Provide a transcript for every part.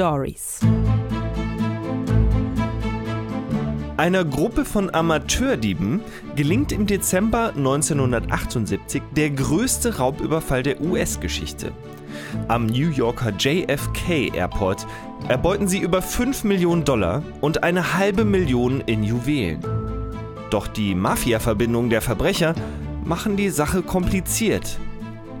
Stories. Einer Gruppe von Amateurdieben gelingt im Dezember 1978 der größte Raubüberfall der US-Geschichte. Am New Yorker JFK Airport erbeuten sie über 5 Millionen Dollar und eine halbe Million in Juwelen. Doch die Mafia-Verbindungen der Verbrecher machen die Sache kompliziert.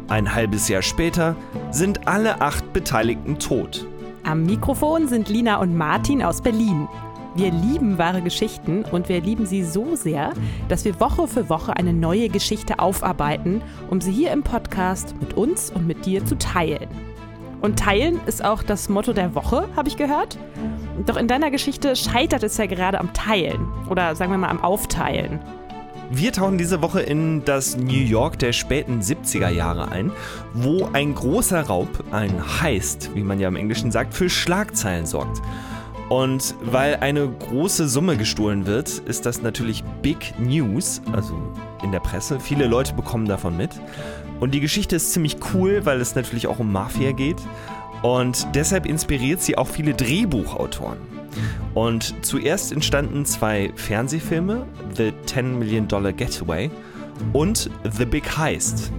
Ein halbes Jahr später sind alle acht Beteiligten tot. Am Mikrofon sind Lina und Martin aus Berlin. Wir lieben wahre Geschichten und wir lieben sie so sehr, dass wir Woche für Woche eine neue Geschichte aufarbeiten, um sie hier im Podcast mit uns und mit dir zu teilen. Und teilen ist auch das Motto der Woche, habe ich gehört. Doch in deiner Geschichte scheitert es ja gerade am Teilen oder sagen wir mal am Aufteilen. Wir tauchen diese Woche in das New York der späten 70er Jahre ein, wo ein großer Raub, ein Heist, wie man ja im Englischen sagt, für Schlagzeilen sorgt. Und weil eine große Summe gestohlen wird, ist das natürlich Big News, also in der Presse. Viele Leute bekommen davon mit. Und die Geschichte ist ziemlich cool, weil es natürlich auch um Mafia geht. Und deshalb inspiriert sie auch viele Drehbuchautoren. Und zuerst entstanden zwei Fernsehfilme, The 10 Million Dollar Getaway und The Big Heist.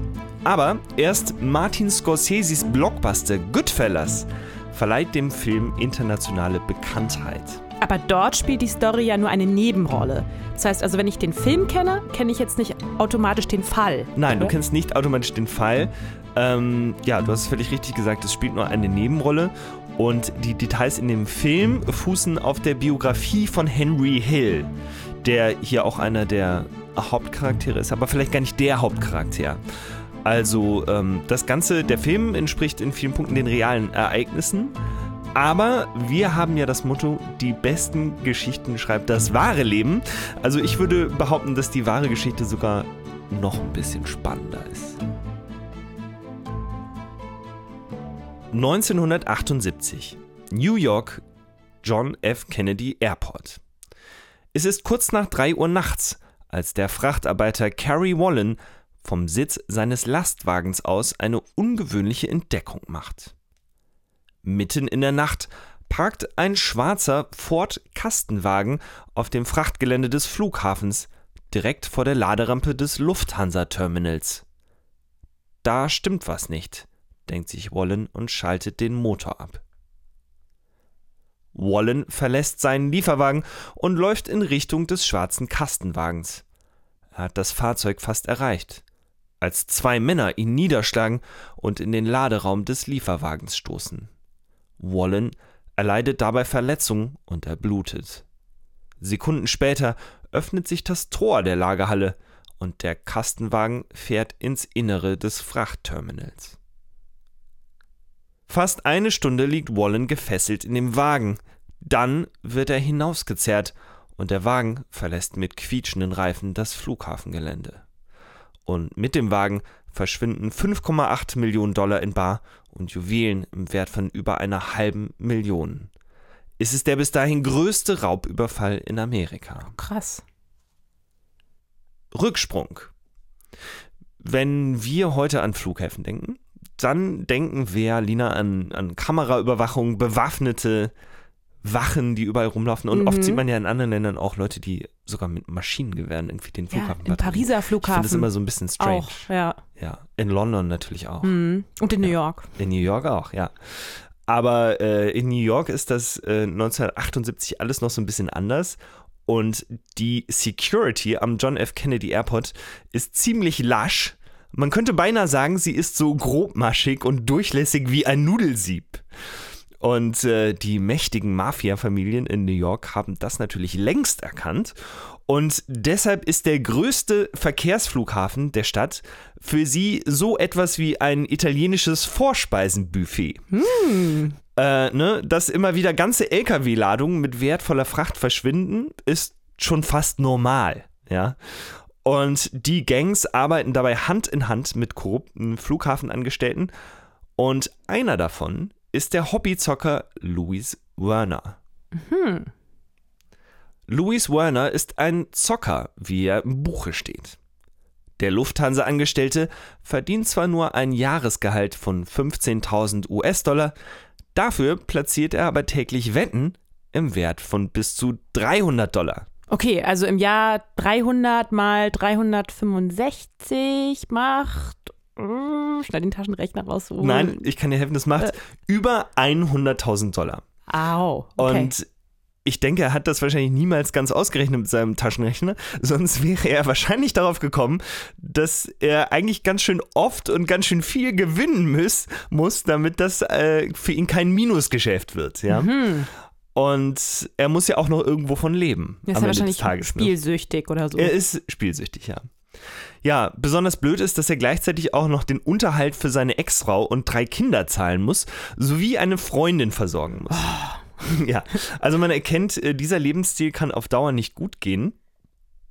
Aber erst Martin Scorseses Blockbuster Goodfellas verleiht dem Film internationale Bekanntheit. Aber dort spielt die Story ja nur eine Nebenrolle. Das heißt also, wenn ich den Film kenne, kenne ich jetzt nicht automatisch den Fall. Nein, du kennst nicht automatisch den Fall. Ähm, ja, du hast es völlig richtig gesagt, es spielt nur eine Nebenrolle. Und die Details in dem Film fußen auf der Biografie von Henry Hill, der hier auch einer der Hauptcharaktere ist, aber vielleicht gar nicht der Hauptcharakter. Also ähm, das Ganze, der Film entspricht in vielen Punkten den realen Ereignissen. Aber wir haben ja das Motto, die besten Geschichten schreibt das wahre Leben. Also ich würde behaupten, dass die wahre Geschichte sogar noch ein bisschen spannender ist. 1978. New York, John F. Kennedy Airport. Es ist kurz nach 3 Uhr nachts, als der Frachtarbeiter Carrie Wallen vom Sitz seines Lastwagens aus eine ungewöhnliche Entdeckung macht. Mitten in der Nacht parkt ein schwarzer Ford Kastenwagen auf dem Frachtgelände des Flughafens, direkt vor der Laderampe des Lufthansa-Terminals. Da stimmt was nicht, denkt sich Wallen und schaltet den Motor ab. Wallen verlässt seinen Lieferwagen und läuft in Richtung des schwarzen Kastenwagens. Er hat das Fahrzeug fast erreicht, als zwei Männer ihn niederschlagen und in den Laderaum des Lieferwagens stoßen. Wallen erleidet dabei Verletzungen und er blutet. Sekunden später öffnet sich das Tor der Lagerhalle und der Kastenwagen fährt ins Innere des Frachtterminals. Fast eine Stunde liegt Wallen gefesselt in dem Wagen. Dann wird er hinausgezerrt und der Wagen verlässt mit quietschenden Reifen das Flughafengelände. Und mit dem Wagen verschwinden 5,8 Millionen Dollar in Bar und Juwelen im Wert von über einer halben Million. Es ist der bis dahin größte Raubüberfall in Amerika. Krass. Rücksprung. Wenn wir heute an Flughäfen denken, dann denken wir, Lina, an, an Kameraüberwachung, bewaffnete Wachen, die überall rumlaufen. Und Mhm. oft sieht man ja in anderen Ländern auch Leute, die sogar mit Maschinengewehren irgendwie den Ja, Flughafen im patrouillieren. Pariser Ich finde das Flughafen immer so ein bisschen strange. auch, ja. Ja, in London natürlich auch. Mhm. Und in New York. In New York auch, ja. Aber äh, in New York ist das äh, 1978 alles noch so ein bisschen anders. Und die Security am John F. Kennedy Airport ist ziemlich lasch. Man könnte beinahe sagen, sie ist so grobmaschig und durchlässig wie ein Nudelsieb. Und äh, die mächtigen Mafia-Familien in New York haben das natürlich längst erkannt. Und deshalb ist der größte Verkehrsflughafen der Stadt für sie so etwas wie ein italienisches Vorspeisenbuffet. Äh, ne, dass immer wieder ganze LKW-Ladungen mit wertvoller Fracht verschwinden, ist schon fast normal. Ja. Und die Gangs arbeiten dabei Hand in Hand mit korrupten Flughafenangestellten. Und einer davon ist der Hobbyzocker Louis Werner. Louis Werner ist ein Zocker, wie er im Buche steht. Der Lufthansa-Angestellte verdient zwar nur ein Jahresgehalt von 15.000 US-Dollar, Dafür platziert er aber täglich Wetten im Wert von bis zu 300 Dollar. Okay, also im Jahr 300 mal 365 macht. Uh, schnell den Taschenrechner raus. Uh. Nein, ich kann dir helfen, das macht Äh. über 100.000 Dollar. Au. Okay. Und ich denke, er hat das wahrscheinlich niemals ganz ausgerechnet mit seinem Taschenrechner, sonst wäre er wahrscheinlich darauf gekommen, dass er eigentlich ganz schön oft und ganz schön viel gewinnen muss, muss damit das äh, für ihn kein Minusgeschäft wird. Ja? Mhm. Und er muss ja auch noch irgendwo von leben. Der ist ja wahrscheinlich Tages, ne? spielsüchtig oder so. Er ist spielsüchtig, ja. Ja, besonders blöd ist, dass er gleichzeitig auch noch den Unterhalt für seine Ex-Frau und drei Kinder zahlen muss, sowie eine Freundin versorgen muss. Ja, also man erkennt, äh, dieser Lebensstil kann auf Dauer nicht gut gehen.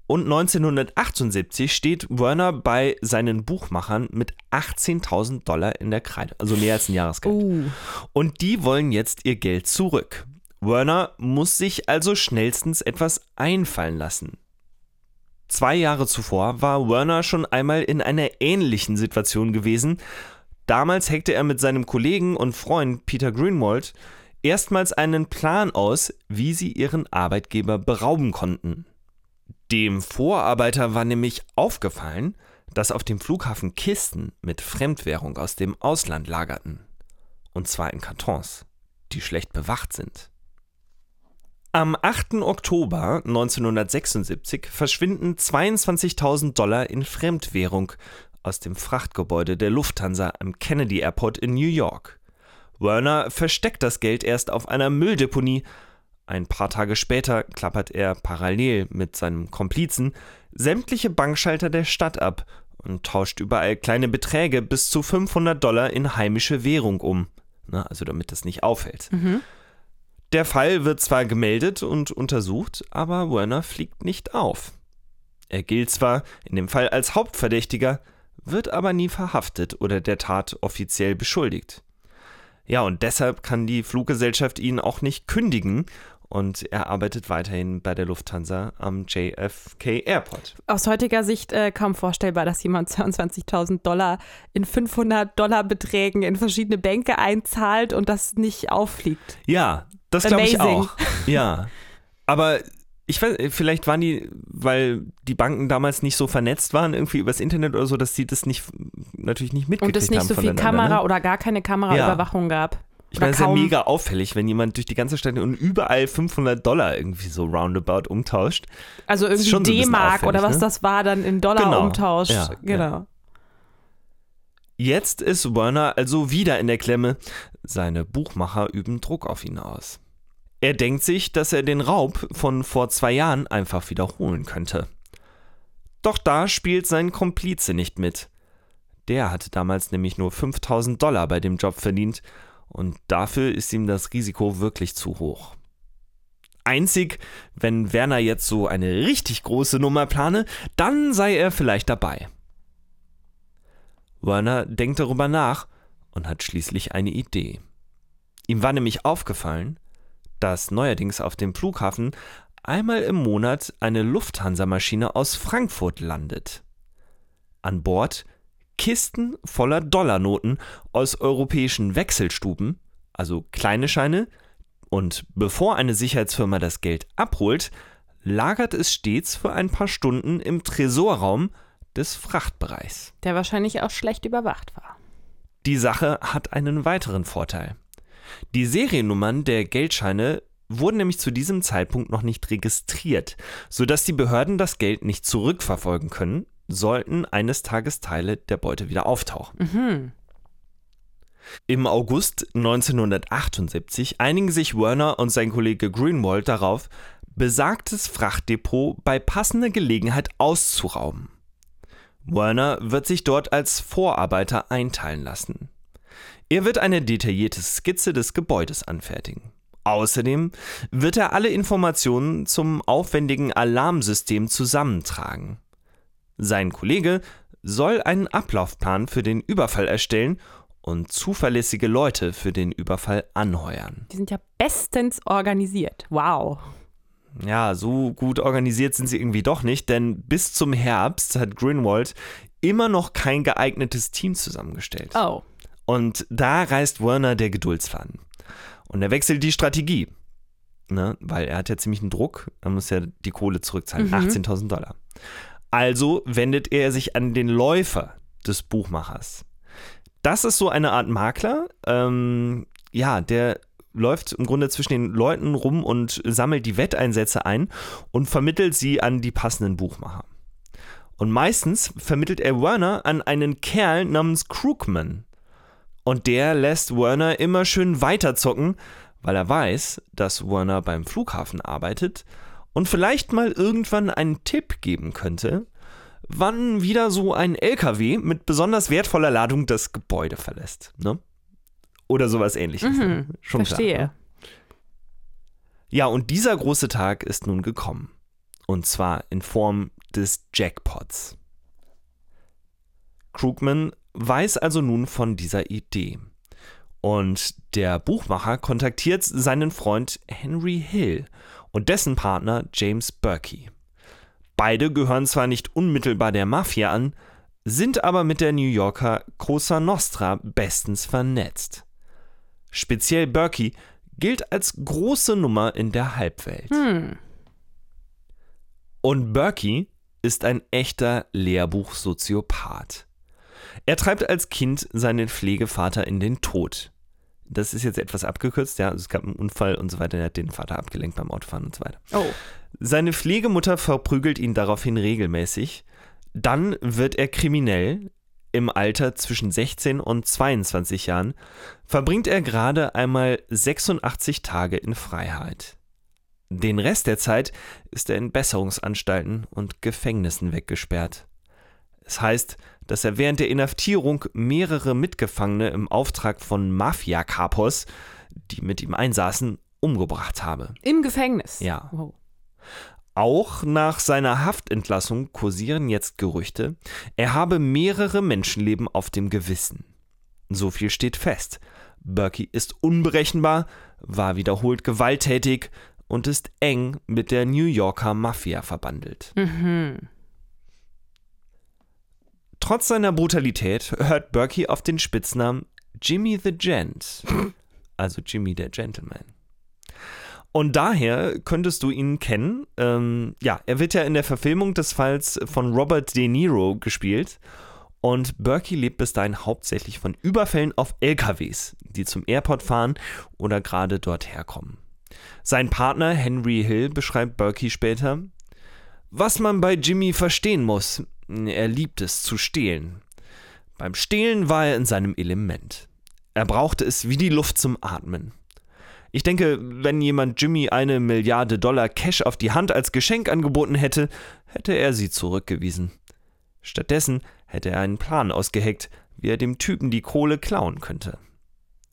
Und 1978 steht Werner bei seinen Buchmachern mit 18.000 Dollar in der Kreide, also mehr als ein Jahresgeld. uh. Und die wollen jetzt ihr Geld zurück. Werner muss sich also schnellstens etwas einfallen lassen. Zwei Jahre zuvor war Werner schon einmal in einer ähnlichen Situation gewesen. Damals heckte er mit seinem Kollegen und Freund Peter Greenwald erstmals einen Plan aus, wie sie ihren Arbeitgeber berauben konnten. Dem Vorarbeiter war nämlich aufgefallen, dass auf dem Flughafen Kisten mit Fremdwährung aus dem Ausland lagerten. Und zwar in Kartons, die schlecht bewacht sind. Am 8. Oktober 1976 verschwinden 22.000 Dollar in Fremdwährung aus dem Frachtgebäude der Lufthansa am Kennedy Airport in New York. Werner versteckt das Geld erst auf einer Mülldeponie. Ein paar Tage später klappert er parallel mit seinem Komplizen sämtliche Bankschalter der Stadt ab und tauscht überall kleine Beträge bis zu 500 Dollar in heimische Währung um. Na, also damit das nicht auffällt. Der Fall wird zwar gemeldet und untersucht, aber Werner fliegt nicht auf. Er gilt zwar in dem Fall als Hauptverdächtiger, wird aber nie verhaftet oder der Tat offiziell beschuldigt. Ja, und deshalb kann die Fluggesellschaft ihn auch nicht kündigen und er arbeitet weiterhin bei der Lufthansa am JFK Airport. Aus heutiger Sicht äh, kaum vorstellbar, dass jemand 22.000 Dollar in 500 Dollar Beträgen in verschiedene Bänke einzahlt und das nicht auffliegt. Ja, das glaube ich auch. Ja, aber ich weiß, vielleicht waren die, weil die Banken damals nicht so vernetzt waren, irgendwie übers Internet oder so, dass sie das nicht, natürlich nicht mitgekriegt Und es nicht haben so viel Kamera Ne? oder gar keine Kameraüberwachung gab. Ich meine, es ist ja mega auffällig, wenn jemand durch die ganze Stadt und überall 500 Dollar irgendwie so roundabout umtauscht. Also irgendwie schon so D-Mark oder was ne? das war, dann in Dollar Genau. umtauscht. Ja, genau. Jetzt ist Werner also wieder in der Klemme. Seine Buchmacher üben Druck auf ihn aus. Er denkt sich, dass er den Raub von vor zwei Jahren einfach wiederholen könnte. Doch da spielt sein Komplize nicht mit. Der hatte damals nämlich nur 5000 Dollar bei dem Job verdient und dafür ist ihm das Risiko wirklich zu hoch. Einzig, wenn Werner jetzt so eine richtig große Nummer plane, dann sei er vielleicht dabei. Werner denkt darüber nach und hat schließlich eine Idee. Ihm war nämlich aufgefallen, dass neuerdings auf dem Flughafen einmal im Monat eine Lufthansa-Maschine aus Frankfurt landet. An Bord Kisten voller Dollarnoten aus europäischen Wechselstuben, also kleine Scheine, und bevor eine Sicherheitsfirma das Geld abholt, lagert es stets für ein paar Stunden im Tresorraum des Frachtbereichs. Der wahrscheinlich auch schlecht überwacht war. Die Sache hat einen weiteren Vorteil. Die Seriennummern der Geldscheine wurden nämlich zu diesem Zeitpunkt noch nicht registriert, sodass die Behörden das Geld nicht zurückverfolgen können, sollten eines Tages Teile der Beute wieder auftauchen. Mhm. Im August 1978 einigen sich Werner und sein Kollege Greenwald darauf, besagtes Frachtdepot bei passender Gelegenheit auszurauben. Werner wird sich dort als Vorarbeiter einteilen lassen. Er wird eine detaillierte Skizze des Gebäudes anfertigen. Außerdem wird er alle Informationen zum aufwendigen Alarmsystem zusammentragen. Sein Kollege soll einen Ablaufplan für den Überfall erstellen und zuverlässige Leute für den Überfall anheuern. Die sind ja bestens organisiert. Wow. Ja, so gut organisiert sind sie irgendwie doch nicht, denn bis zum Herbst hat Greenwald immer noch kein geeignetes Team zusammengestellt. Oh. Und da reißt Werner der Geduldsfaden. Und er wechselt die Strategie. Ne? Weil er hat ja ziemlich einen Druck. Er muss ja die Kohle zurückzahlen. Mhm. 18.000 Dollar. Also wendet er sich an den Läufer des Buchmachers. Das ist so eine Art Makler. Ähm, ja, der läuft im Grunde zwischen den Leuten rum und sammelt die Wetteinsätze ein und vermittelt sie an die passenden Buchmacher. Und meistens vermittelt er Werner an einen Kerl namens Krugman. Und der lässt Werner immer schön weiterzocken, weil er weiß, dass Werner beim Flughafen arbeitet und vielleicht mal irgendwann einen Tipp geben könnte, wann wieder so ein LKW mit besonders wertvoller Ladung das Gebäude verlässt. Ne? Oder sowas ähnliches. Mhm, Schon Verstehe. Klar, ne? Ja, und dieser große Tag ist nun gekommen. Und zwar in Form des Jackpots. Krugman weiß also nun von dieser Idee. Und der Buchmacher kontaktiert seinen Freund Henry Hill und dessen Partner James Berkey. Beide gehören zwar nicht unmittelbar der Mafia an, sind aber mit der New Yorker Cosa Nostra bestens vernetzt. Speziell Berkey gilt als große Nummer in der Halbwelt. Hm. Und Berkey ist ein echter Lehrbuch-Soziopath. Er treibt als Kind seinen Pflegevater in den Tod. Das ist jetzt etwas abgekürzt, ja. Also es gab einen Unfall und so weiter. Er hat den Vater abgelenkt beim Autofahren und so weiter. Oh. Seine Pflegemutter verprügelt ihn daraufhin regelmäßig. Dann wird er kriminell. Im Alter zwischen 16 und 22 Jahren verbringt er gerade einmal 86 Tage in Freiheit. Den Rest der Zeit ist er in Besserungsanstalten und Gefängnissen weggesperrt. Es heißt, dass er während der Inhaftierung mehrere Mitgefangene im Auftrag von Mafia-Kapos, die mit ihm einsaßen, umgebracht habe. Im Gefängnis. Ja. Oh. Auch nach seiner Haftentlassung kursieren jetzt Gerüchte, er habe mehrere Menschenleben auf dem Gewissen. So viel steht fest. Berkey ist unberechenbar, war wiederholt gewalttätig und ist eng mit der New Yorker Mafia verbandelt. Mhm. Trotz seiner Brutalität hört Berkey auf den Spitznamen Jimmy the Gent, also Jimmy der Gentleman. Und daher könntest du ihn kennen. Ähm, ja, er wird ja in der Verfilmung des Falls von Robert De Niro gespielt. Und Berkey lebt bis dahin hauptsächlich von Überfällen auf LKWs, die zum Airport fahren oder gerade dort herkommen. Sein Partner Henry Hill beschreibt Berkey später, was man bei Jimmy verstehen muss, er liebt es zu stehlen. Beim Stehlen war er in seinem Element. Er brauchte es wie die Luft zum Atmen. Ich denke, wenn jemand Jimmy eine Milliarde Dollar Cash auf die Hand als Geschenk angeboten hätte, hätte er sie zurückgewiesen. Stattdessen hätte er einen Plan ausgeheckt, wie er dem Typen die Kohle klauen könnte.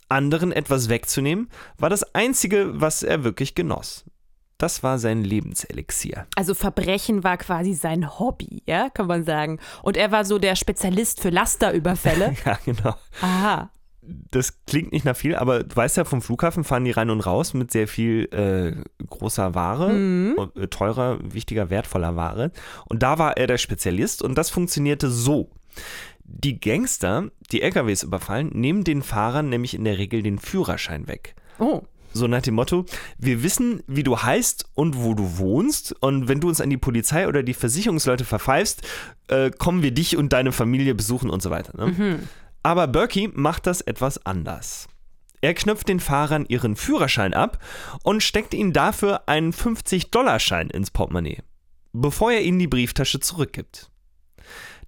Anderen etwas wegzunehmen, war das Einzige, was er wirklich genoss. Das war sein Lebenselixier. Also Verbrechen war quasi sein Hobby, ja, kann man sagen. Und er war so der Spezialist für Lasterüberfälle. Ja, genau. Aha. Das klingt nicht nach viel, aber du weißt ja, vom Flughafen fahren die rein und raus mit sehr viel äh, großer Ware, und, äh, teurer, wichtiger, wertvoller Ware. Und da war er der Spezialist und das funktionierte so. Die Gangster, die LKWs überfallen, nehmen den Fahrern nämlich in der Regel den Führerschein weg. Oh. So nach dem Motto, wir wissen, wie du heißt und wo du wohnst und wenn du uns an die Polizei oder die Versicherungsleute verpfeifst, äh, kommen wir dich und deine Familie besuchen und so weiter. Ne? Aber Berkey macht das etwas anders. Er knöpft den Fahrern ihren Führerschein ab und steckt ihnen dafür einen 50-Dollar-Schein ins Portemonnaie, bevor er ihnen die Brieftasche zurückgibt.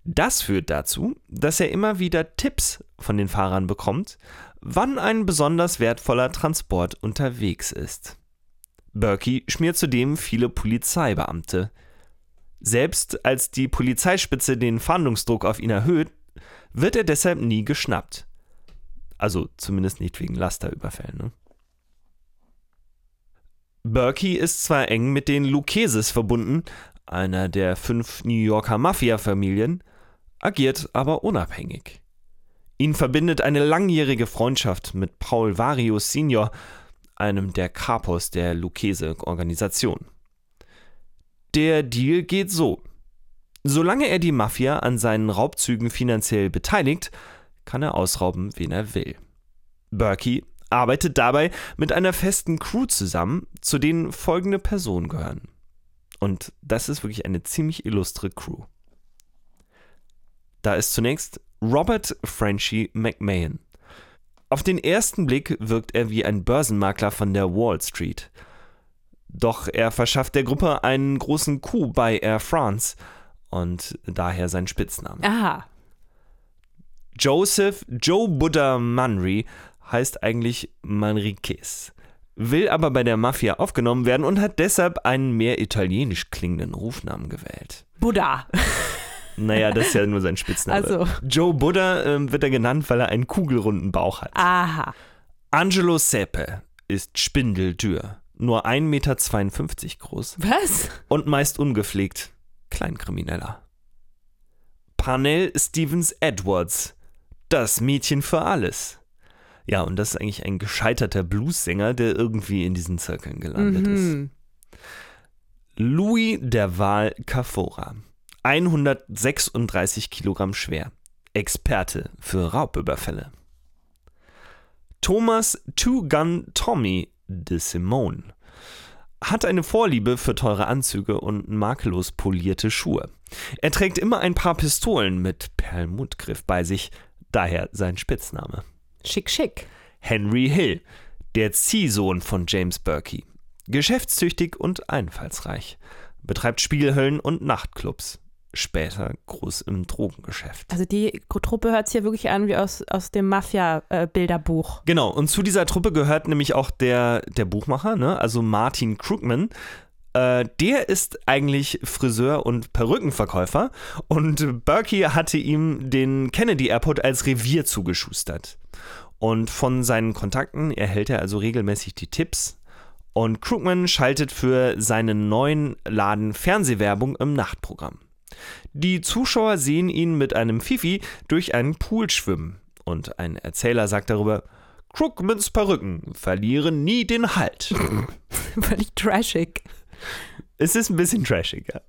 Das führt dazu, dass er immer wieder Tipps von den Fahrern bekommt, wann ein besonders wertvoller Transport unterwegs ist. Berkey schmiert zudem viele Polizeibeamte. Selbst als die Polizeispitze den Fahndungsdruck auf ihn erhöht, wird er deshalb nie geschnappt. Also zumindest nicht wegen Lasterüberfällen. Ne? Berkey ist zwar eng mit den Lucheses verbunden, einer der fünf New Yorker Mafia-Familien, agiert aber unabhängig. Ihn verbindet eine langjährige Freundschaft mit Paul Varius Senior, einem der Kapos der Lucchese-Organisation. Der Deal geht so. Solange er die Mafia an seinen Raubzügen finanziell beteiligt, kann er ausrauben, wen er will. Berkey arbeitet dabei mit einer festen Crew zusammen, zu denen folgende Personen gehören. Und das ist wirklich eine ziemlich illustre Crew. Da ist zunächst Robert Frenchy McMahon. Auf den ersten Blick wirkt er wie ein Börsenmakler von der Wall Street. Doch er verschafft der Gruppe einen großen Coup bei Air France und daher sein Spitzname. Aha. Joseph Joe Buddha Manri heißt eigentlich Manriquez, will aber bei der Mafia aufgenommen werden und hat deshalb einen mehr italienisch klingenden Rufnamen gewählt. Buddha. Naja, das ist ja nur sein Spitzname. Also. Joe Buddha ähm, wird er genannt, weil er einen kugelrunden Bauch hat. Aha. Angelo Sepe ist spindeldürr, nur 1,52 Meter groß Was? und meist ungepflegt. Kleinkrimineller. Parnell Stevens Edwards, das Mädchen für alles. Ja, und das ist eigentlich ein gescheiterter Bluessänger, der irgendwie in diesen Zirkeln gelandet ist. Mhm. Louis der Wahl Cafora, 136 Kilogramm schwer, Experte für Raubüberfälle. Thomas Two Gun Tommy de Simone hat eine Vorliebe für teure Anzüge und makellos polierte Schuhe. Er trägt immer ein paar Pistolen mit Perlmuttgriff bei sich, daher sein Spitzname. Schick, schick. Henry Hill, der Ziehsohn von James Berkey. Geschäftstüchtig und einfallsreich. Betreibt Spielhöllen und Nachtclubs. Später groß im Drogengeschäft. Also die Truppe hört sich ja wirklich an wie aus, aus dem Mafia-Bilderbuch. Genau, und zu dieser Truppe gehört nämlich auch der, der Buchmacher, ne? also Martin Krugman. Äh, der ist eigentlich Friseur und Perückenverkäufer und Berkey hatte ihm den Kennedy Airport als Revier zugeschustert. Und von seinen Kontakten erhält er also regelmäßig die Tipps. Und Krugman schaltet für seinen neuen Laden Fernsehwerbung im Nachtprogramm. Die Zuschauer sehen ihn mit einem Fifi durch einen Pool schwimmen. Und ein Erzähler sagt darüber, Krugmans Perücken verlieren nie den Halt. Völlig trashig. Es ist ein bisschen trashig, ja.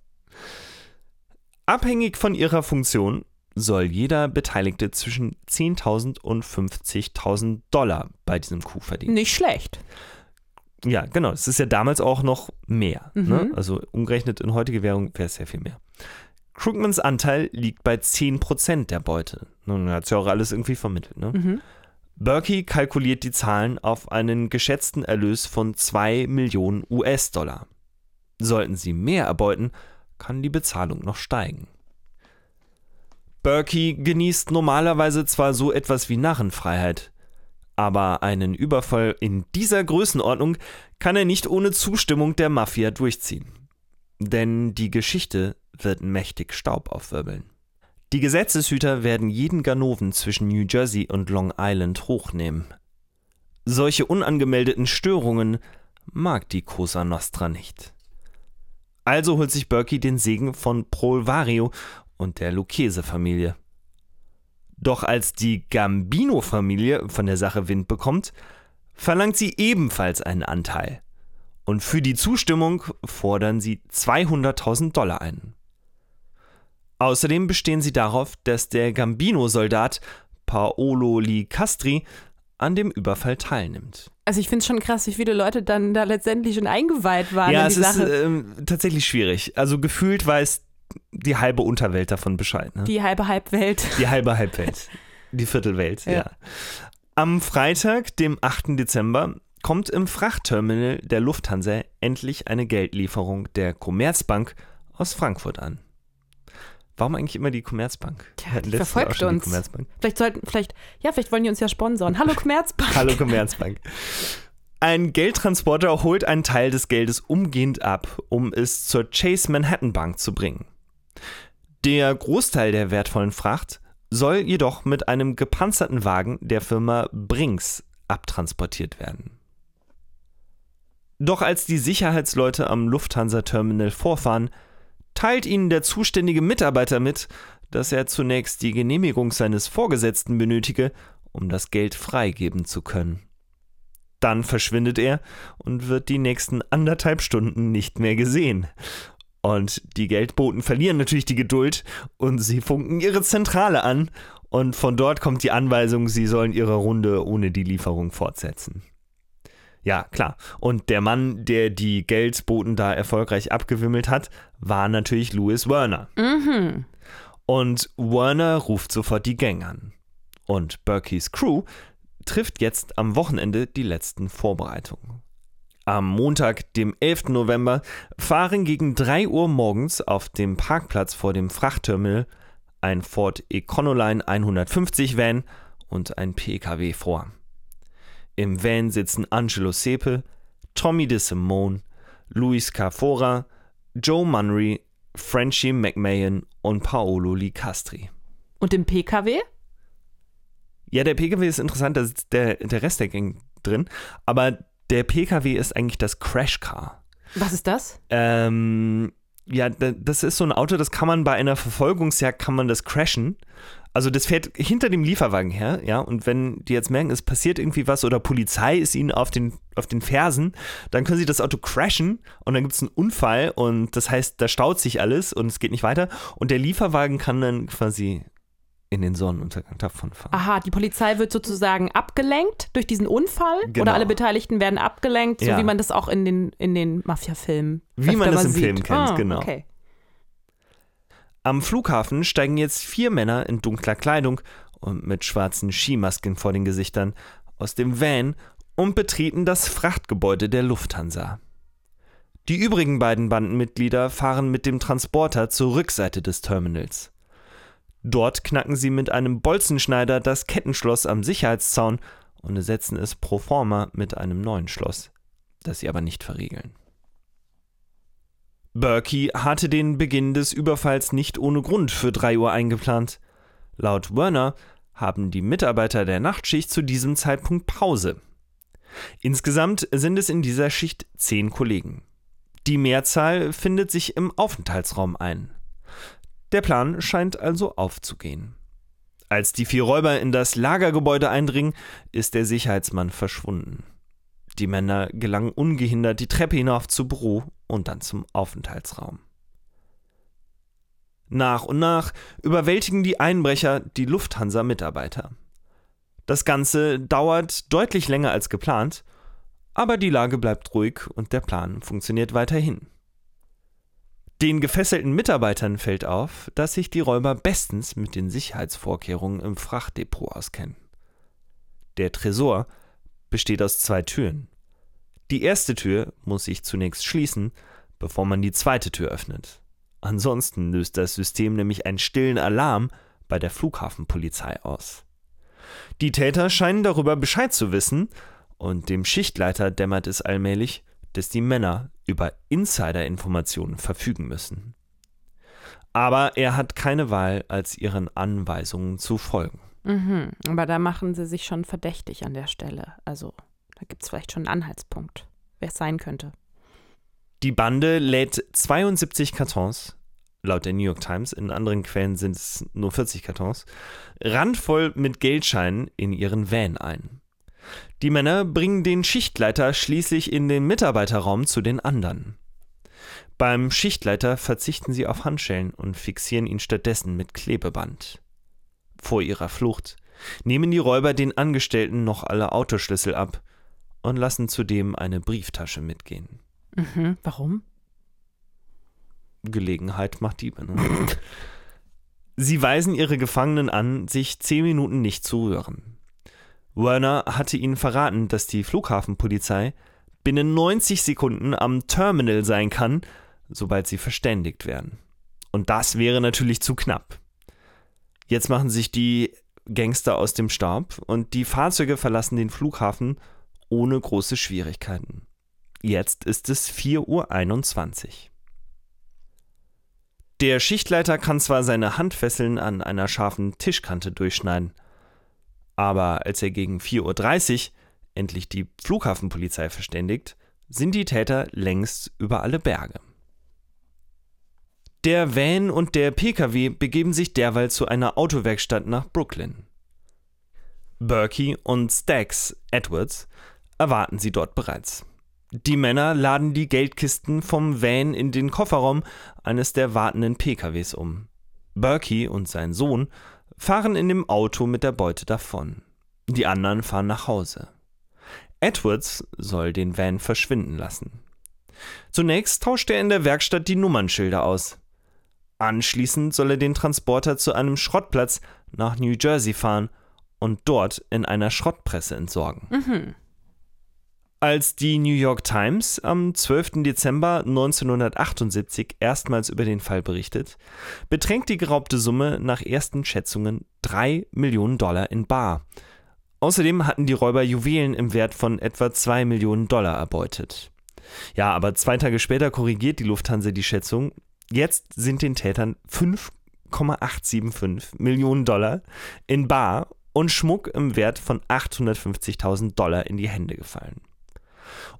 Abhängig von ihrer Funktion soll jeder Beteiligte zwischen 10.000 und 50.000 Dollar bei diesem Coup verdienen. Nicht schlecht. Ja, genau. Es ist ja damals auch noch mehr. Mhm. Ne? Also umgerechnet in heutige Währung wäre es sehr viel mehr. Krugmans Anteil liegt bei 10% der Beute. Nun hat es ja auch alles irgendwie vermittelt. Ne? Mhm. Berkey kalkuliert die Zahlen auf einen geschätzten Erlös von 2 Millionen US-Dollar. Sollten sie mehr erbeuten, kann die Bezahlung noch steigen. Berkey genießt normalerweise zwar so etwas wie Narrenfreiheit, aber einen Überfall in dieser Größenordnung kann er nicht ohne Zustimmung der Mafia durchziehen. Denn die Geschichte wird mächtig Staub aufwirbeln. Die Gesetzeshüter werden jeden Ganoven zwischen New Jersey und Long Island hochnehmen. Solche unangemeldeten Störungen mag die Cosa Nostra nicht. Also holt sich Berkey den Segen von Prol Vario und der Lucchese-Familie. Doch als die Gambino-Familie von der Sache Wind bekommt, verlangt sie ebenfalls einen Anteil. Und für die Zustimmung fordern sie 200.000 Dollar ein. Außerdem bestehen sie darauf, dass der Gambino-Soldat Paolo Li Castri an dem Überfall teilnimmt. Also ich finde es schon krass, wie viele Leute dann da letztendlich schon eingeweiht waren ja, in es die ist Sache. ähm, tatsächlich schwierig. Also gefühlt weiß die halbe Unterwelt davon Bescheid. Ne? die halbe Halbwelt. Die halbe Halbwelt. Die Viertelwelt, ja. Ja. Am Freitag, dem 8. Dezember, kommt im Frachtterminal der Lufthansa endlich eine Geldlieferung der Commerzbank aus Frankfurt an. Warum eigentlich immer die Commerzbank? Hatten die verfolgt uns. Die Commerzbank. Vielleicht sollten, vielleicht, ja, vielleicht wollen die uns ja sponsoren. Hallo Commerzbank. Hallo Commerzbank. Ein Geldtransporter holt einen Teil des Geldes umgehend ab, um es zur Chase Manhattan Bank zu bringen. Der Großteil der wertvollen Fracht soll jedoch mit einem gepanzerten Wagen der Firma Brinks abtransportiert werden. Doch als die Sicherheitsleute am Lufthansa-Terminal vorfahren, teilt ihnen der zuständige Mitarbeiter mit, dass er zunächst die Genehmigung seines Vorgesetzten benötige, um das Geld freigeben zu können. Dann verschwindet er und wird die nächsten anderthalb Stunden nicht mehr gesehen. Und die Geldboten verlieren natürlich die Geduld und sie funken ihre Zentrale an, und von dort kommt die Anweisung, sie sollen ihre Runde ohne die Lieferung fortsetzen. Ja, klar. Und der Mann, der die Geldboten da erfolgreich abgewimmelt hat, war natürlich Louis Werner. Mhm. Und Werner ruft sofort die Gang an. Und Berkeys Crew trifft jetzt am Wochenende die letzten Vorbereitungen. Am Montag, dem 11. November, fahren gegen 3 Uhr morgens auf dem Parkplatz vor dem Frachtterminal ein Ford Econoline 150 Van und ein PKW vor. Im Van sitzen Angelo Sepe, Tommy DeSimone, Luis Carfora, Joe Munry, Frenchie McMahon und Paolo Licastri. Und im PKW? Ja, der PKW ist interessant, da sitzt der, der Rest der Gang drin, aber der PKW ist eigentlich das Crashcar. Was ist das? Ähm, ja, das ist so ein Auto, das kann man bei einer Verfolgungsjagd, kann man das crashen. Also das fährt hinter dem Lieferwagen her, ja, und wenn die jetzt merken, es passiert irgendwie was oder Polizei ist ihnen auf den, auf den Fersen, dann können sie das Auto crashen und dann gibt es einen Unfall und das heißt, da staut sich alles und es geht nicht weiter und der Lieferwagen kann dann quasi in den Sonnenuntergang davonfahren. Aha, die Polizei wird sozusagen abgelenkt durch diesen Unfall Genau. oder alle Beteiligten werden abgelenkt, so Ja. wie man das auch in den, in den Mafia-Filmen Wie man das im Film sieht. kennt, ah, genau. Okay. Am Flughafen steigen jetzt vier Männer in dunkler Kleidung und mit schwarzen Skimasken vor den Gesichtern aus dem Van und betreten das Frachtgebäude der Lufthansa. Die übrigen beiden Bandenmitglieder fahren mit dem Transporter zur Rückseite des Terminals. Dort knacken sie mit einem Bolzenschneider das Kettenschloss am Sicherheitszaun und ersetzen es pro forma mit einem neuen Schloss, das sie aber nicht verriegeln. Berkey hatte den Beginn des Überfalls nicht ohne Grund für 3 Uhr eingeplant. Laut Werner haben die Mitarbeiter der Nachtschicht zu diesem Zeitpunkt Pause. Insgesamt sind es in dieser Schicht zehn Kollegen. Die Mehrzahl findet sich im Aufenthaltsraum ein. Der Plan scheint also aufzugehen. Als die vier Räuber in das Lagergebäude eindringen, ist der Sicherheitsmann verschwunden. Die Männer gelangen ungehindert die Treppe hinauf zu Büro und dann zum Aufenthaltsraum. Nach und nach überwältigen die Einbrecher die Lufthansa-Mitarbeiter. Das Ganze dauert deutlich länger als geplant, aber die Lage bleibt ruhig und der Plan funktioniert weiterhin. Den gefesselten Mitarbeitern fällt auf, dass sich die Räuber bestens mit den Sicherheitsvorkehrungen im Frachtdepot auskennen. Der Tresor besteht aus zwei Türen. Die erste Tür muss sich zunächst schließen, bevor man die zweite Tür öffnet. Ansonsten löst das System nämlich einen stillen Alarm bei der Flughafenpolizei aus. Die Täter scheinen darüber Bescheid zu wissen und dem Schichtleiter dämmert es allmählich, dass die Männer über Insider-Informationen verfügen müssen. Aber er hat keine Wahl, als ihren Anweisungen zu folgen. Mhm. Aber da machen sie sich schon verdächtig an der Stelle. Also da gibt es vielleicht schon einen Anhaltspunkt, wer es sein könnte. Die Bande lädt 72 Kartons, laut der New York Times, in anderen Quellen sind es nur 40 Kartons, randvoll mit Geldscheinen in ihren Van ein. Die Männer bringen den Schichtleiter schließlich in den Mitarbeiterraum zu den anderen. Beim Schichtleiter verzichten sie auf Handschellen und fixieren ihn stattdessen mit Klebeband. Vor ihrer Flucht nehmen die Räuber den Angestellten noch alle Autoschlüssel ab und lassen zudem eine Brieftasche mitgehen. Mhm. Warum? Gelegenheit macht Diebe. Ne? Sie weisen ihre Gefangenen an, sich zehn Minuten nicht zu rühren. Werner hatte ihnen verraten, dass die Flughafenpolizei binnen 90 Sekunden am Terminal sein kann, sobald sie verständigt werden. Und das wäre natürlich zu knapp. Jetzt machen sich die Gangster aus dem Staub und die Fahrzeuge verlassen den Flughafen ohne große Schwierigkeiten. Jetzt ist es 4.21 Uhr. Der Schichtleiter kann zwar seine Handfesseln an einer scharfen Tischkante durchschneiden, aber als er gegen 4.30 Uhr endlich die Flughafenpolizei verständigt, sind die Täter längst über alle Berge. Der Van und der Pkw begeben sich derweil zu einer Autowerkstatt nach Brooklyn. Berkey und Stax Edwards erwarten sie dort bereits. Die Männer laden die Geldkisten vom Van in den Kofferraum eines der wartenden PKWs um. Berkey und sein Sohn fahren in dem Auto mit der Beute davon. Die anderen fahren nach Hause. Edwards soll den Van verschwinden lassen. Zunächst tauscht er in der Werkstatt die Nummernschilder aus. Anschließend soll er den Transporter zu einem Schrottplatz nach New Jersey fahren und dort in einer Schrottpresse entsorgen. Mhm. Als die New York Times am 12. Dezember 1978 erstmals über den Fall berichtet, beträgt die geraubte Summe nach ersten Schätzungen 3 Millionen Dollar in Bar. Außerdem hatten die Räuber Juwelen im Wert von etwa 2 Millionen Dollar erbeutet. Ja, aber zwei Tage später korrigiert die Lufthansa die Schätzung. Jetzt sind den Tätern 5,875 Millionen Dollar in Bar und Schmuck im Wert von 850.000 Dollar in die Hände gefallen.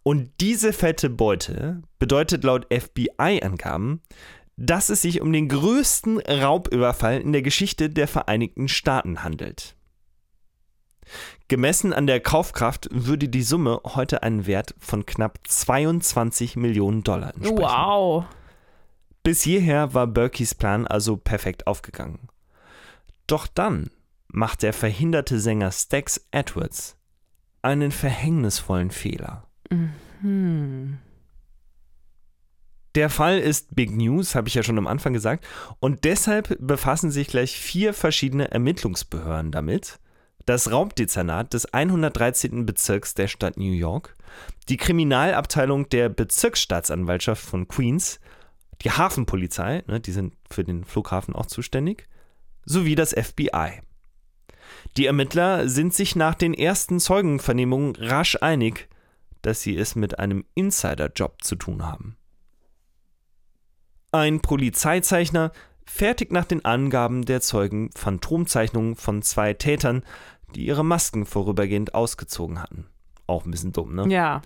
Und diese fette Beute bedeutet laut FBI-Angaben, dass es sich um den größten Raubüberfall in der Geschichte der Vereinigten Staaten handelt. Gemessen an der Kaufkraft würde die Summe heute einen Wert von knapp 22 Millionen Dollar entsprechen. Wow. Bis hierher war Berkeys Plan also perfekt aufgegangen. Doch dann macht der verhinderte Sänger Stax Edwards einen verhängnisvollen Fehler. Hm. Der Fall ist Big News, habe ich ja schon am Anfang gesagt, und deshalb befassen sich gleich vier verschiedene Ermittlungsbehörden damit. Das Raubdezernat des 113. Bezirks der Stadt New York, die Kriminalabteilung der Bezirksstaatsanwaltschaft von Queens, die Hafenpolizei, ne, die sind für den Flughafen auch zuständig, sowie das FBI. Die Ermittler sind sich nach den ersten Zeugenvernehmungen rasch einig, dass sie es mit einem Insiderjob zu tun haben. Ein Polizeizeichner fertigt nach den Angaben der Zeugen Phantomzeichnungen von zwei Tätern, die ihre Masken vorübergehend ausgezogen hatten. Auch ein bisschen dumm, ne? Ja.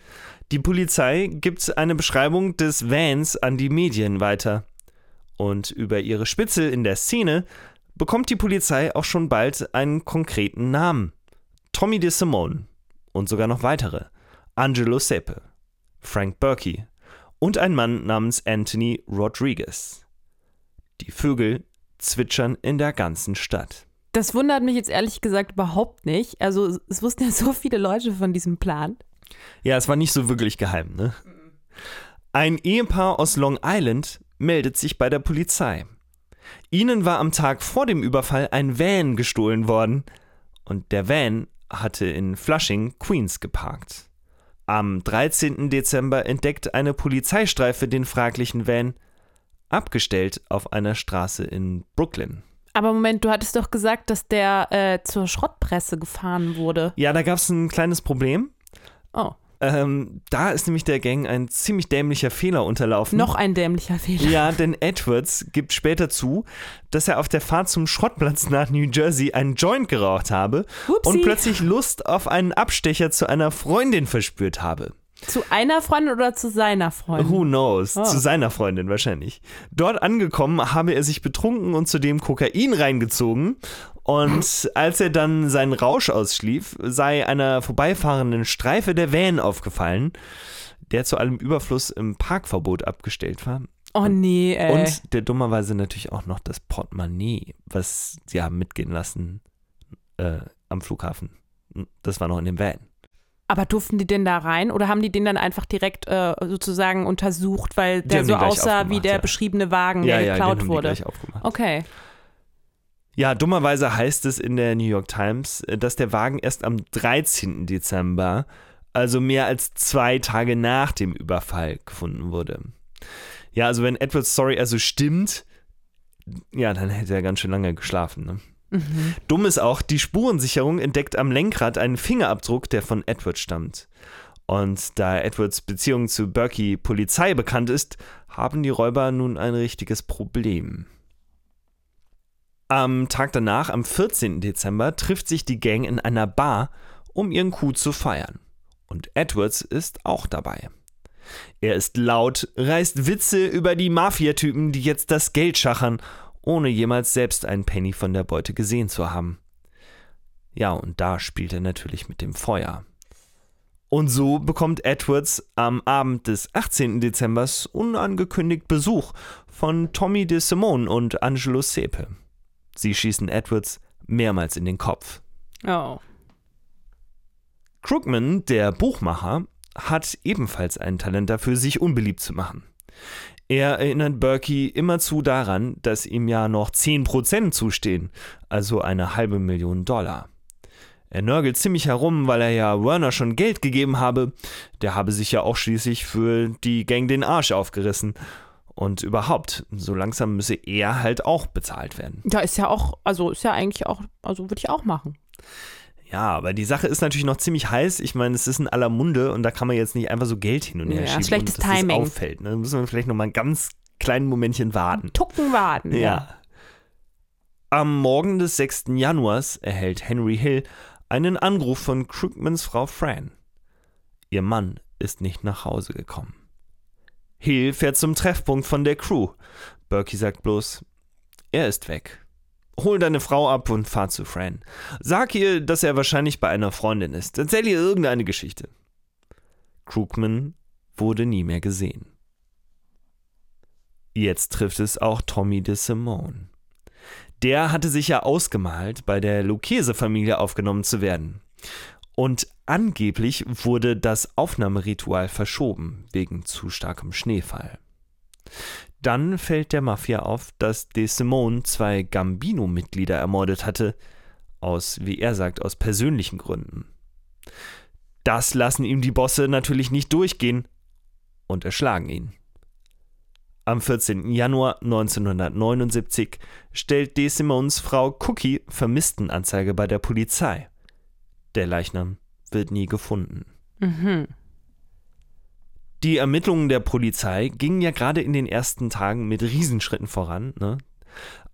Die Polizei gibt eine Beschreibung des Vans an die Medien weiter. Und über ihre Spitzel in der Szene bekommt die Polizei auch schon bald einen konkreten Namen. Tommy DeSimone und sogar noch weitere. Angelo Sepe, Frank Berkey und ein Mann namens Anthony Rodriguez. Die Vögel zwitschern in der ganzen Stadt. Das wundert mich jetzt ehrlich gesagt überhaupt nicht. Also es wussten ja so viele Leute von diesem Plan. Ja, es war nicht so wirklich geheim, ne? Ein Ehepaar aus Long Island meldet sich bei der Polizei. Ihnen war am Tag vor dem Überfall ein Van gestohlen worden und der Van hatte in Flushing, Queens geparkt. Am 13. Dezember entdeckt eine Polizeistreife den fraglichen Van, abgestellt auf einer Straße in Brooklyn. Aber Moment, du hattest doch gesagt, dass der äh, zur Schrottpresse gefahren wurde. Ja, da gab es ein kleines Problem. Oh. Ähm, da ist nämlich der Gang ein ziemlich dämlicher Fehler unterlaufen. Noch ein dämlicher Fehler. Ja, denn Edwards gibt später zu, dass er auf der Fahrt zum Schrottplatz nach New Jersey einen Joint geraucht habe Upsi. und plötzlich Lust auf einen Abstecher zu einer Freundin verspürt habe. Zu einer Freundin oder zu seiner Freundin? Who knows? Oh. Zu seiner Freundin wahrscheinlich. Dort angekommen habe er sich betrunken und zudem Kokain reingezogen. Und als er dann seinen Rausch ausschlief, sei einer vorbeifahrenden Streife der Van aufgefallen, der zu allem Überfluss im Parkverbot abgestellt war. Oh nee, ey. Und der dummerweise natürlich auch noch das Portemonnaie, was sie haben mitgehen lassen äh, am Flughafen. Das war noch in dem Van. Aber durften die denn da rein oder haben die den dann einfach direkt äh, sozusagen untersucht, weil der so aussah wie der ja. beschriebene Wagen, ja, der ja, geklaut wurde? Die gleich aufgemacht. Okay. Ja, dummerweise heißt es in der New York Times, äh, dass der Wagen erst am 13. Dezember, also mehr als zwei Tage nach dem Überfall, gefunden wurde. Ja, also wenn Edwards Story also stimmt, ja, dann hätte er ganz schön lange geschlafen. Ne? Mhm. Dumm ist auch, die Spurensicherung entdeckt am Lenkrad einen Fingerabdruck, der von Edwards stammt. Und da Edwards Beziehung zu Berkey Polizei bekannt ist, haben die Räuber nun ein richtiges Problem. Am Tag danach, am 14. Dezember, trifft sich die Gang in einer Bar, um ihren Coup zu feiern. Und Edwards ist auch dabei. Er ist laut, reißt Witze über die Mafiatypen, die jetzt das Geld schachern, ohne jemals selbst einen Penny von der Beute gesehen zu haben. Ja, und da spielt er natürlich mit dem Feuer. Und so bekommt Edwards am Abend des 18. Dezembers unangekündigt Besuch von Tommy DeSimone und Angelo Sepe. Sie schießen Edwards mehrmals in den Kopf. Oh. Krugman, der Buchmacher, hat ebenfalls ein Talent dafür, sich unbeliebt zu machen. Er erinnert Berkey immerzu daran, dass ihm ja noch 10% zustehen, also eine halbe Million Dollar. Er nörgelt ziemlich herum, weil er ja Werner schon Geld gegeben habe. Der habe sich ja auch schließlich für die Gang den Arsch aufgerissen. Und überhaupt, so langsam müsse er halt auch bezahlt werden. Da ist ja auch, also ist ja eigentlich auch, also würde ich auch machen. Ja, aber die Sache ist natürlich noch ziemlich heiß. Ich meine, es ist in aller Munde und da kann man jetzt nicht einfach so Geld hin und her Ja, schieben. schlechtes und dass Timing. Das auffällt. Ne? Da müssen wir vielleicht noch mal ein ganz kleinen Momentchen warten. Tucken warten. Ja. Am Morgen des 6. Januars erhält Henry Hill einen Anruf von Krugmans Frau Fran. Ihr Mann ist nicht nach Hause gekommen. Hill fährt zum Treffpunkt von der Crew. Berkey sagt bloß, er ist weg. Hol deine Frau ab und fahr zu Fran. Sag ihr, dass er wahrscheinlich bei einer Freundin ist. Erzähl ihr irgendeine Geschichte. Krugman wurde nie mehr gesehen. Jetzt trifft es auch Tommy de Simone. Der hatte sich ja ausgemalt, bei der Lucchese-Familie aufgenommen zu werden. Und angeblich wurde das Aufnahmeritual verschoben, wegen zu starkem Schneefall. Dann fällt der Mafia auf, dass De Simone zwei Gambino-Mitglieder ermordet hatte, aus, wie er sagt, aus persönlichen Gründen. Das lassen ihm die Bosse natürlich nicht durchgehen und erschlagen ihn. Am 14. Januar 1979 stellt De Simons Frau Cookie Vermisstenanzeige bei der Polizei. Der Leichnam wird nie gefunden. Mhm. Die Ermittlungen der Polizei gingen ja gerade in den ersten Tagen mit Riesenschritten voran, ne?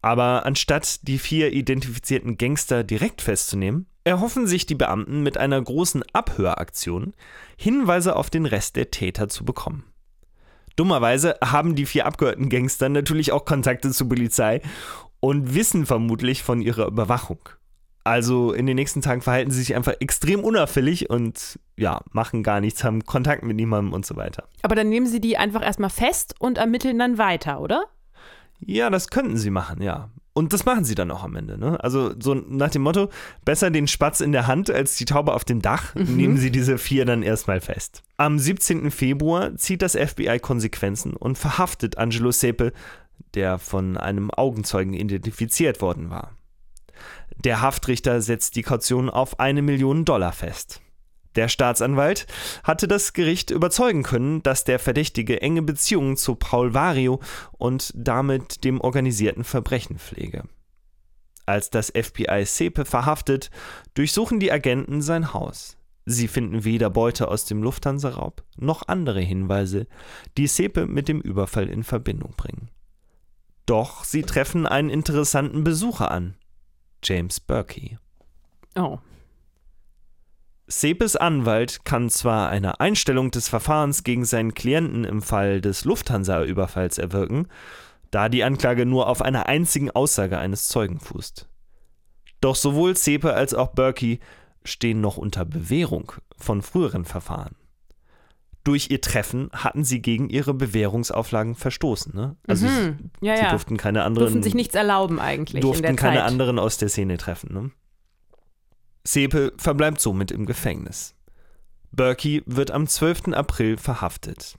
Aber anstatt die vier identifizierten Gangster direkt festzunehmen, erhoffen sich die Beamten mit einer großen Abhöraktion Hinweise auf den Rest der Täter zu bekommen. Dummerweise haben die vier abgehörten Gangster natürlich auch Kontakte zur Polizei und wissen vermutlich von ihrer Überwachung. Also in den nächsten Tagen verhalten sie sich einfach extrem unauffällig und ja, machen gar nichts, haben Kontakt mit niemandem und so weiter. Aber dann nehmen sie die einfach erstmal fest und ermitteln dann weiter, oder? Ja, das könnten sie machen, ja. Und das machen sie dann auch am Ende. Ne? Also so nach dem Motto, besser den Spatz in der Hand als die Taube auf dem Dach, nehmen sie diese vier dann erstmal fest. Am 17. Februar zieht das FBI Konsequenzen und verhaftet Angelo Sepe, der von einem Augenzeugen identifiziert worden war. Der Haftrichter setzt die Kaution auf eine Million Dollar fest. Der Staatsanwalt hatte das Gericht überzeugen können, dass der Verdächtige enge Beziehungen zu Paul Vario und damit dem organisierten Verbrechen pflege. Als das FBI Sepe verhaftet, durchsuchen die Agenten sein Haus. Sie finden weder Beute aus dem Lufthansa-Raub noch andere Hinweise, die Sepe mit dem Überfall in Verbindung bringen. Doch sie treffen einen interessanten Besucher an, James Berkey. Oh. Sepes Anwalt kann zwar eine Einstellung des Verfahrens gegen seinen Klienten im Fall des Lufthansa-Überfalls erwirken, da die Anklage nur auf einer einzigen Aussage eines Zeugen fußt. Doch sowohl Sepe als auch Berkey stehen noch unter Bewährung von früheren Verfahren. Durch ihr Treffen hatten sie gegen ihre Bewährungsauflagen verstoßen. Ne? Also Mhm. Ja, sie ja. durften keine anderen Durften sich nichts erlauben eigentlich durften keine Zeit. anderen aus der Szene treffen. Ne? Sepe verbleibt somit im Gefängnis. Berkey wird am 12. April verhaftet.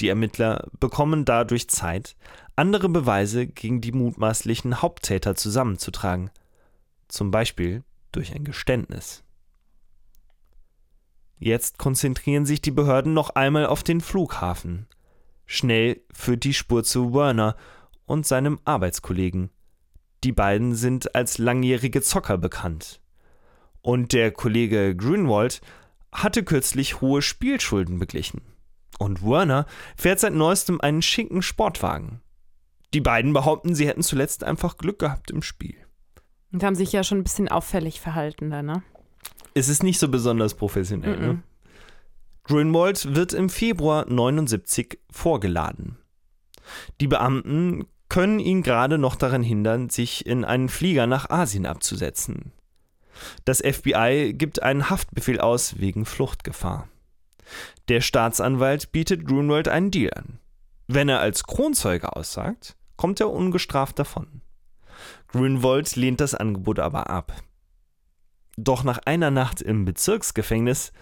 Die Ermittler bekommen dadurch Zeit, andere Beweise gegen die mutmaßlichen Haupttäter zusammenzutragen. Zum Beispiel durch ein Geständnis. Jetzt konzentrieren sich die Behörden noch einmal auf den Flughafen. Schnell führt die Spur zu Werner und seinem Arbeitskollegen. Die beiden sind als langjährige Zocker bekannt. Und der Kollege Grünwald hatte kürzlich hohe Spielschulden beglichen. Und Werner fährt seit neuestem einen schicken Sportwagen. Die beiden behaupten, sie hätten zuletzt einfach Glück gehabt im Spiel. Und haben sich ja schon ein bisschen auffällig verhalten da, ne? Es ist nicht so besonders professionell. Mhm. Ne? Grünwald wird im Februar 79 vorgeladen. Die Beamten können ihn gerade noch daran hindern, sich in einen Flieger nach Asien abzusetzen. Das FBI gibt einen Haftbefehl aus wegen Fluchtgefahr. Der Staatsanwalt bietet Grunwald einen Deal an. Wenn er als Kronzeuge aussagt, kommt er ungestraft davon. Grünwald lehnt das Angebot aber ab. Doch nach einer Nacht im Bezirksgefängnis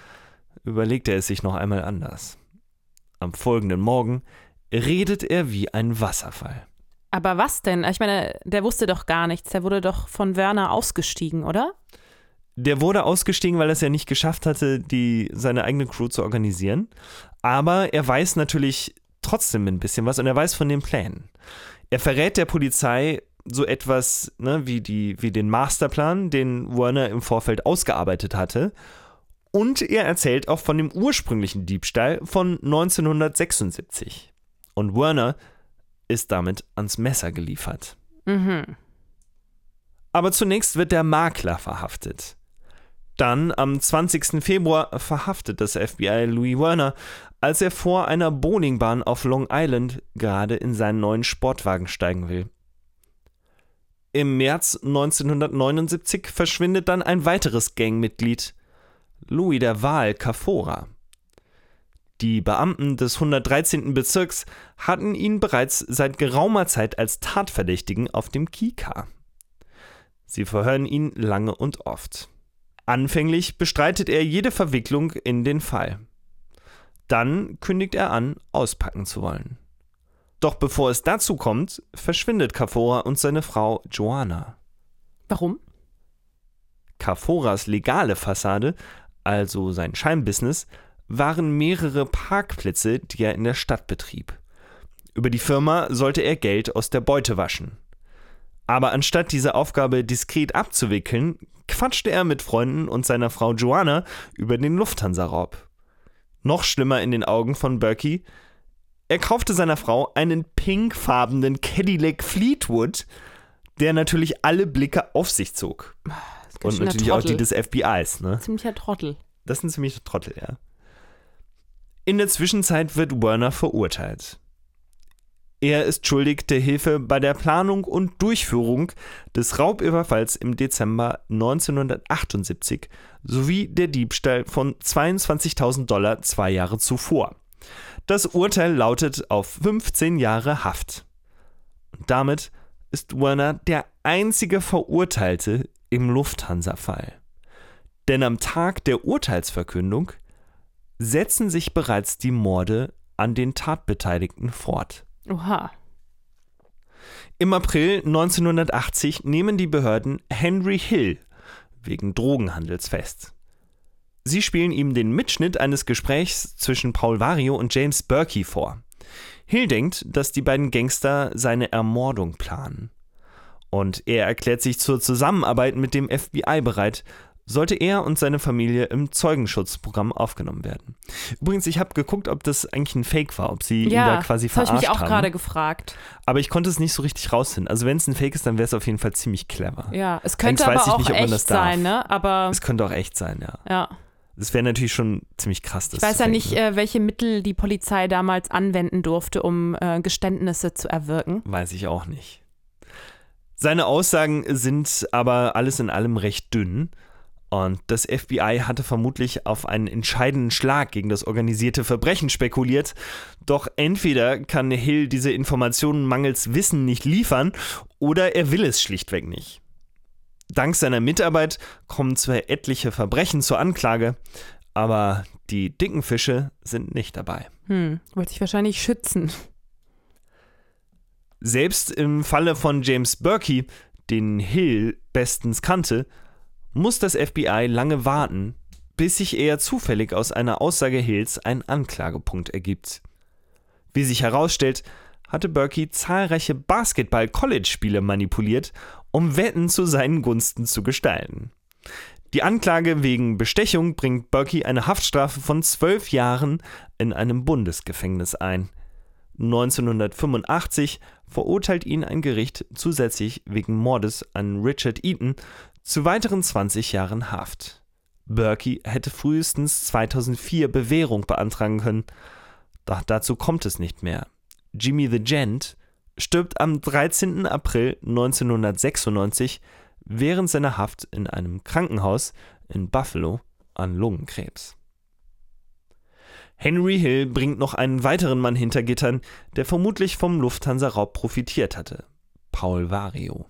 überlegt er es sich noch einmal anders. Am folgenden Morgen redet er wie ein Wasserfall. Aber was denn? Ich meine, der wusste doch gar nichts. Der wurde doch von Werner ausgestiegen, oder? Der wurde ausgestiegen, weil er es ja nicht geschafft hatte, die, seine eigene Crew zu organisieren. Aber er weiß natürlich trotzdem ein bisschen was und er weiß von den Plänen. Er verrät der Polizei so etwas ne, wie, die, wie den Masterplan, den Werner im Vorfeld ausgearbeitet hatte. Und er erzählt auch von dem ursprünglichen Diebstahl von 1976. Und Werner ist damit ans Messer geliefert. Mhm. Aber zunächst wird der Makler verhaftet. Dann am 20. Februar verhaftet das FBI Louis Werner, als er vor einer Bowlingbahn auf Long Island gerade in seinen neuen Sportwagen steigen will. Im März 1979 verschwindet dann ein weiteres Gangmitglied, Louis der Wahl Cafora. Die Beamten des 113. Bezirks hatten ihn bereits seit geraumer Zeit als Tatverdächtigen auf dem Kika. Sie verhören ihn lange und oft. Anfänglich bestreitet er jede Verwicklung in den Fall. Dann kündigt er an, auspacken zu wollen. Doch bevor es dazu kommt, verschwindet Kafora und seine Frau Joanna. Warum? Kaforas legale Fassade, also sein Scheinbusiness, waren mehrere Parkplätze, die er in der Stadt betrieb. Über die Firma sollte er Geld aus der Beute waschen. Aber anstatt diese Aufgabe diskret abzuwickeln, quatschte er mit Freunden und seiner Frau Joanna über den Lufthansa-Raub. Noch schlimmer in den Augen von Berkey, er kaufte seiner Frau einen pinkfarbenen Cadillac Fleetwood, der natürlich alle Blicke auf sich zog. Und natürlich auch die des FBIs. Ne? Ziemlicher Trottel. Das ist ein ziemlicher Trottel, ja. In der Zwischenzeit wird Werner verurteilt. Er ist schuldig der Hilfe bei der Planung und Durchführung des Raubüberfalls im Dezember 1978 sowie der Diebstahl von 22.000 Dollar zwei Jahre zuvor. Das Urteil lautet auf 15 Jahre Haft. Und damit ist Werner der einzige Verurteilte im Lufthansa-Fall. Denn am Tag der Urteilsverkündung setzen sich bereits die Morde an den Tatbeteiligten fort. Oha. Im April 1980 nehmen die Behörden Henry Hill wegen Drogenhandels fest. Sie spielen ihm den Mitschnitt eines Gesprächs zwischen Paul Vario und James Berkey vor. Hill denkt, dass die beiden Gangster seine Ermordung planen. Und er erklärt sich zur Zusammenarbeit mit dem FBI bereit, sollte er und seine Familie im Zeugenschutzprogramm aufgenommen werden. Übrigens, ich habe geguckt, ob das eigentlich ein Fake war, ob sie ja, ihn da quasi das verarscht habe ich mich auch haben. gerade gefragt. Aber ich konnte es nicht so richtig rausfinden. Also wenn es ein Fake ist, dann wäre es auf jeden Fall ziemlich clever. Ja, es könnte weiß aber ich auch nicht, ob man echt sein, ne? Aber Es könnte auch echt sein, ja. ja. Das wäre natürlich schon ziemlich krass. Das Ich weiß ja nicht, äh, welche Mittel die Polizei damals anwenden durfte, um äh, Geständnisse zu erwirken. Weiß ich auch nicht. Seine Aussagen sind aber alles in allem recht dünn. Und das FBI hatte vermutlich auf einen entscheidenden Schlag gegen das organisierte Verbrechen spekuliert. Doch entweder kann Hill diese Informationen mangels Wissen nicht liefern oder er will es schlichtweg nicht. Dank seiner Mitarbeit kommen zwar etliche Verbrechen zur Anklage, aber die dicken Fische sind nicht dabei. Hm, wollte sich wahrscheinlich schützen. Selbst im Falle von James Berkey, den Hill bestens kannte, muss das FBI lange warten, bis sich eher zufällig aus einer Aussage Hills ein Anklagepunkt ergibt. Wie sich herausstellt, hatte Berkey zahlreiche Basketball-College-Spiele manipuliert, um Wetten zu seinen Gunsten zu gestalten. Die Anklage wegen Bestechung bringt Berkey eine Haftstrafe von zwölf Jahren in einem Bundesgefängnis ein. 1985 verurteilt ihn ein Gericht zusätzlich wegen Mordes an Richard Eaton zu weiteren 20 Jahren Haft. Berkey hätte frühestens 2004 Bewährung beantragen können, doch dazu kommt es nicht mehr. Jimmy the Gent stirbt am 13. April 1996 während seiner Haft in einem Krankenhaus in Buffalo an Lungenkrebs. Henry Hill bringt noch einen weiteren Mann hinter Gittern, der vermutlich vom Lufthansa-Raub profitiert hatte. Paul Vario.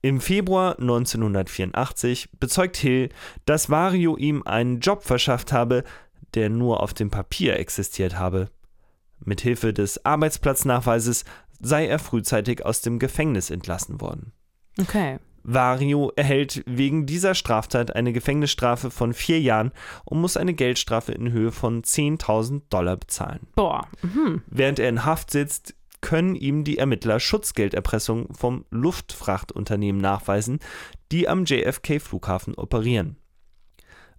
Im Februar 1984 bezeugt Hill, dass Vario ihm einen Job verschafft habe, der nur auf dem Papier existiert habe. Mithilfe des Arbeitsplatznachweises sei er frühzeitig aus dem Gefängnis entlassen worden. Okay. Vario erhält wegen dieser Straftat eine Gefängnisstrafe von vier Jahren und muss eine Geldstrafe in Höhe von 10.000 Dollar bezahlen. Boah. Mhm. Während er in Haft sitzt, können ihm die Ermittler Schutzgelderpressung vom Luftfrachtunternehmen nachweisen, die am JFK-Flughafen operieren.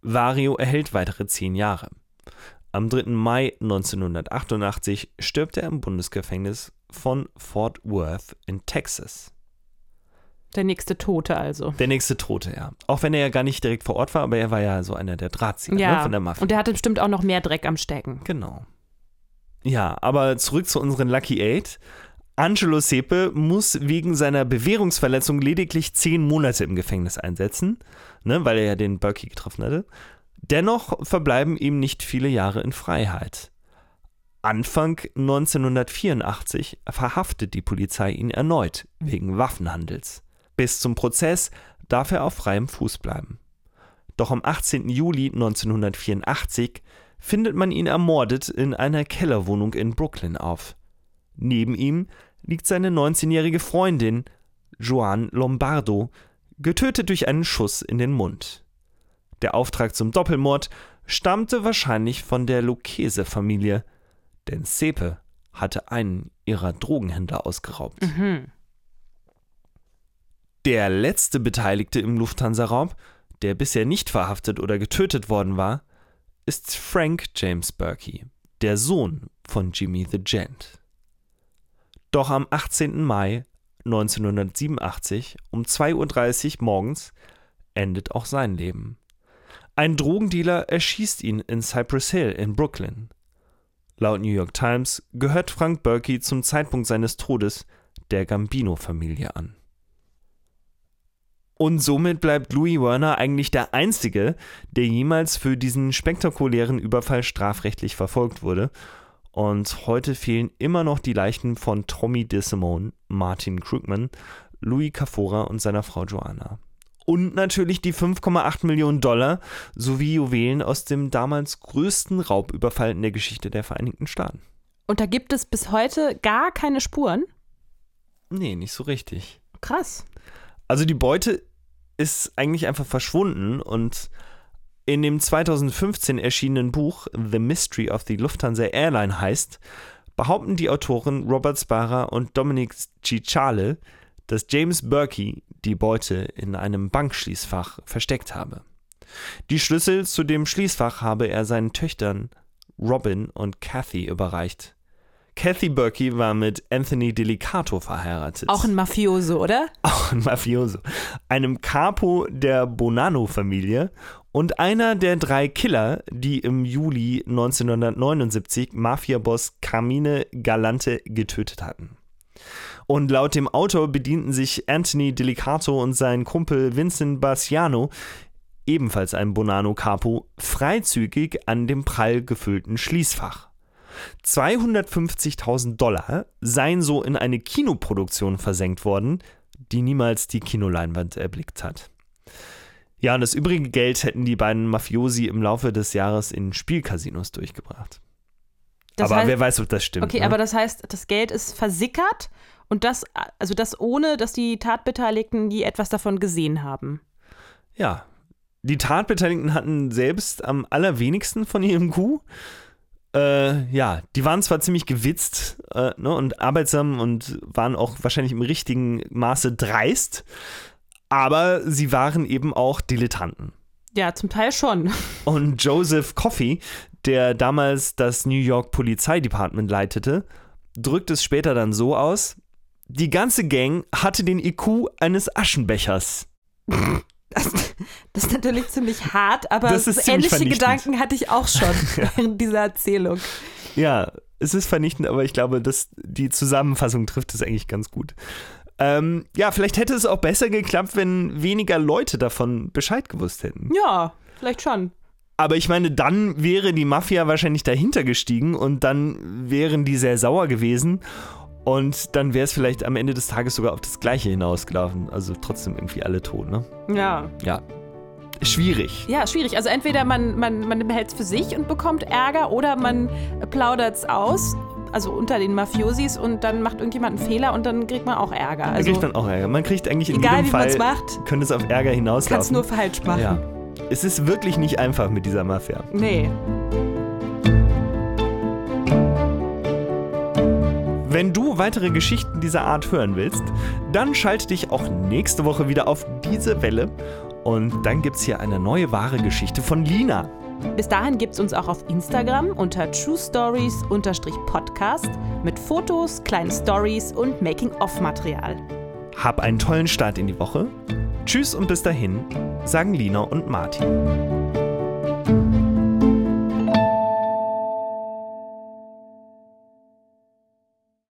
Vario erhält weitere zehn Jahre. Am 3. Mai 1988 stirbt er im Bundesgefängnis von Fort Worth in Texas. Der nächste Tote also. Der nächste Tote, ja. Auch wenn er ja gar nicht direkt vor Ort war, aber er war ja so einer der Drahtzieher ja. ne, von der Mafia. Und der hatte bestimmt auch noch mehr Dreck am Stecken. Genau. Ja, aber zurück zu unseren Lucky Eight. Angelo Sepe muss wegen seiner Bewährungsverletzung lediglich zehn Monate im Gefängnis einsetzen, ne, weil er ja den Berkey getroffen hatte. Dennoch verbleiben ihm nicht viele Jahre in Freiheit. Anfang 1984 verhaftet die Polizei ihn erneut wegen Waffenhandels. Bis zum Prozess darf er auf freiem Fuß bleiben. Doch am 18. Juli 1984 findet man ihn ermordet in einer Kellerwohnung in Brooklyn auf. Neben ihm liegt seine 19-jährige Freundin, Joan Lombardo, getötet durch einen Schuss in den Mund. Der Auftrag zum Doppelmord stammte wahrscheinlich von der Lucchese-Familie, denn Sepe hatte einen ihrer Drogenhändler ausgeraubt. Mhm. Der letzte Beteiligte im Lufthansa-Raub, der bisher nicht verhaftet oder getötet worden war, ist Frank James Berkey, der Sohn von Jimmy the Gent. Doch am 18. Mai 1987 um 2.30 Uhr morgens endet auch sein Leben. Ein Drogendealer erschießt ihn in Cypress Hill in Brooklyn. Laut New York Times gehört Frank Berkey zum Zeitpunkt seines Todes der Gambino-Familie an. Und somit bleibt Louis Werner eigentlich der Einzige, der jemals für diesen spektakulären Überfall strafrechtlich verfolgt wurde. Und heute fehlen immer noch die Leichen von Tommy DeSimone, Martin Krugman, Louis Cafora und seiner Frau Joanna. Und natürlich die 5,8 Millionen Dollar sowie Juwelen aus dem damals größten Raubüberfall in der Geschichte der Vereinigten Staaten. Und da gibt es bis heute gar keine Spuren? Nee, nicht so richtig. Krass. Also die Beute ist eigentlich einfach verschwunden und in dem 2015 erschienenen Buch The Mystery of the Lufthansa Airline heißt, behaupten die Autoren Robert Sparra und Dominic Cicciale, dass James Berkey die Beute in einem Bankschließfach versteckt habe. Die Schlüssel zu dem Schließfach habe er seinen Töchtern Robin und Kathy überreicht. Kathy Berkey war mit Anthony Delicato verheiratet. Auch ein Mafioso, oder? Auch ein Mafioso. Einem Capo der Bonanno-Familie und einer der drei Killer, die im Juli 1979 Mafiaboss Carmine Galante getötet hatten. Und laut dem Autor bedienten sich Anthony Delicato und sein Kumpel Vincent Bassiano, ebenfalls ein Bonanno Capo, freizügig an dem prall gefüllten Schließfach. 250.000 Dollar seien so in eine Kinoproduktion versenkt worden, die niemals die Kinoleinwand erblickt hat. Ja, und das übrige Geld hätten die beiden Mafiosi im Laufe des Jahres in Spielcasinos durchgebracht. Das aber heißt- wer weiß, ob das stimmt. Okay, ne? aber das heißt, das Geld ist versickert und das, also das ohne, dass die Tatbeteiligten je etwas davon gesehen haben. Ja. Die Tatbeteiligten hatten selbst am allerwenigsten von ihrem Coup. Äh, ja, die waren zwar ziemlich gewitzt äh, ne, und arbeitsam und waren auch wahrscheinlich im richtigen Maße dreist, aber sie waren eben auch Dilettanten. Ja, zum Teil schon. Und Joseph Coffey, der damals das New York Polizeidepartment leitete, drückt es später dann so aus: Die ganze Gang hatte den IQ eines Aschenbechers. Das, das ist natürlich ziemlich hart, aber ziemlich ähnliche. Gedanken hatte ich auch schon während dieser Erzählung. Ja, es ist vernichtend, aber ich glaube, dass die Zusammenfassung trifft es eigentlich ganz gut. Ähm, ja, vielleicht hätte es auch besser geklappt, wenn weniger Leute davon Bescheid gewusst hätten. Ja, vielleicht schon. Aber ich meine, dann wäre die Mafia wahrscheinlich dahinter gestiegen und dann wären die sehr sauer gewesen. Und dann wäre es vielleicht am Ende des Tages sogar auf das Gleiche hinausgelaufen. Also trotzdem irgendwie alle tot, ne? Ja. Ja. Schwierig. Ja, schwierig. Also entweder man, man, man behält es für sich und bekommt Ärger oder man plaudert es aus, also unter den Mafiosis und dann macht irgendjemand einen Fehler und dann kriegt man auch Ärger. Man Also kriegt dann auch Ärger. Man kriegt eigentlich in egal jedem wie man Fall, es macht, könnte es auf Ärger hinauslaufen. kannst nur falsch machen. ja. Es ist wirklich nicht einfach mit dieser Mafia. Nee. Wenn du weitere Geschichten dieser Art hören willst, dann schalte dich auch nächste Woche wieder auf diese Welle. Und dann gibt es hier eine neue wahre Geschichte von Lina. Bis dahin gibt es uns auch auf Instagram unter True Stories-Podcast mit Fotos, kleinen Stories und Making-of-Material. Hab einen tollen Start in die Woche. Tschüss und bis dahin, sagen Lina und Martin.